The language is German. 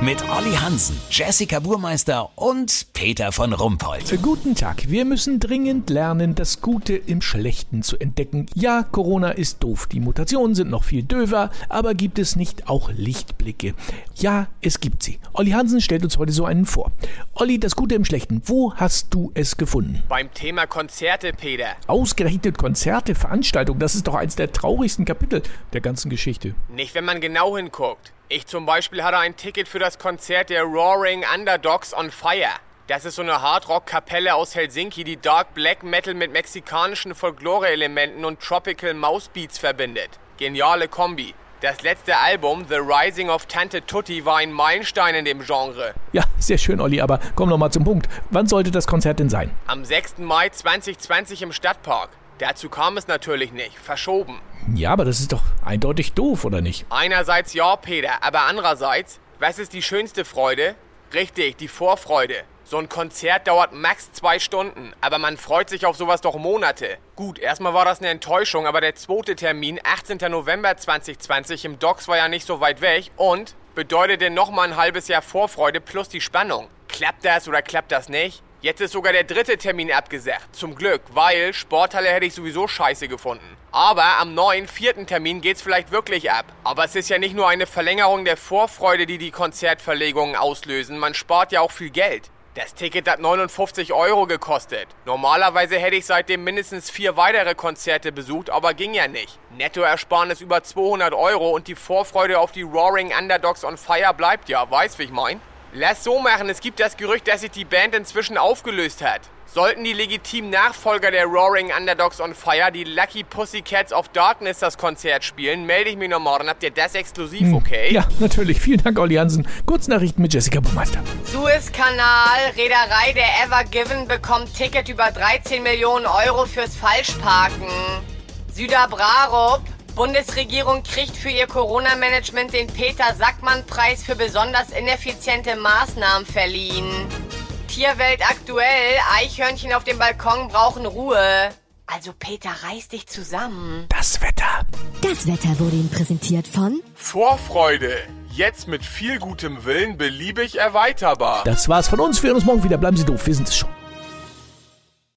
Mit Olli Hansen, Jessica Burmeister und Peter von Rumpold. Guten Tag. Wir müssen dringend lernen, das Gute im Schlechten zu entdecken. Ja, Corona ist doof. Die Mutationen sind noch viel döver, aber gibt es nicht auch Lichtblicke? Ja, es gibt sie. Olli Hansen stellt uns heute so einen vor. Olli, das Gute im Schlechten. Wo hast du es gefunden? Beim Thema Konzerte, Peter. Ausgerechnet Konzerte, Veranstaltungen, das ist doch eins der traurigsten Kapitel der ganzen Geschichte. Nicht, wenn man genau hinguckt. Ich zum Beispiel hatte ein Ticket für das Konzert der Roaring Underdogs on Fire. Das ist so eine Hardrock-Kapelle aus Helsinki, die Dark Black Metal mit mexikanischen Folklore-Elementen und Tropical Mouse Beats verbindet. Geniale Kombi. Das letzte Album, The Rising of Tante Tutti, war ein Meilenstein in dem Genre. Ja, sehr schön, Olli, aber komm noch mal zum Punkt. Wann sollte das Konzert denn sein? Am 6. Mai 2020 im Stadtpark. Dazu kam es natürlich nicht. Verschoben. Ja, aber das ist doch eindeutig doof, oder nicht? Einerseits ja, Peter, aber andererseits, was ist die schönste Freude? Richtig, die Vorfreude. So ein Konzert dauert max zwei Stunden, aber man freut sich auf sowas doch Monate. Gut, erstmal war das eine Enttäuschung, aber der zweite Termin, 18. November 2020 im Docks war ja nicht so weit weg und bedeutete nochmal ein halbes Jahr Vorfreude plus die Spannung. Klappt das oder klappt das nicht? Jetzt ist sogar der dritte Termin abgesagt. Zum Glück, weil Sporthalle hätte ich sowieso scheiße gefunden. Aber am neuen vierten Termin geht's vielleicht wirklich ab. Aber es ist ja nicht nur eine Verlängerung der Vorfreude, die die Konzertverlegungen auslösen. Man spart ja auch viel Geld. Das Ticket hat 59 Euro gekostet. Normalerweise hätte ich seitdem mindestens vier weitere Konzerte besucht, aber ging ja nicht. Nettoersparnis über 200 Euro und die Vorfreude auf die Roaring Underdogs on Fire bleibt ja. Weißt, wie ich mein? Lass so machen, es gibt das Gerücht, dass sich die Band inzwischen aufgelöst hat. Sollten die legitimen Nachfolger der Roaring Underdogs on Fire, die Lucky Pussycats of Darkness, das Konzert spielen, melde ich mich noch morgen. Habt ihr das exklusiv, okay? Ja, natürlich. Vielen Dank, Olli Hansen. Kurznachrichten mit Jessica Buchmeister. Suezkanal, Reederei der Ever Given bekommt Ticket über 13 Millionen Euro fürs Falschparken. Süderbrarup, Bundesregierung kriegt für ihr Corona-Management den Peter-Sackmann-Preis für besonders ineffiziente Maßnahmen verliehen. Tierwelt aktuell, Eichhörnchen auf dem Balkon brauchen Ruhe. Also Peter, reiß dich zusammen. Das Wetter. Das Wetter wurde Ihnen präsentiert von Vorfreude. Jetzt mit viel gutem Willen beliebig erweiterbar. Das war's von uns. Wir hören uns morgen wieder. Bleiben Sie doof. Wir sind es schon.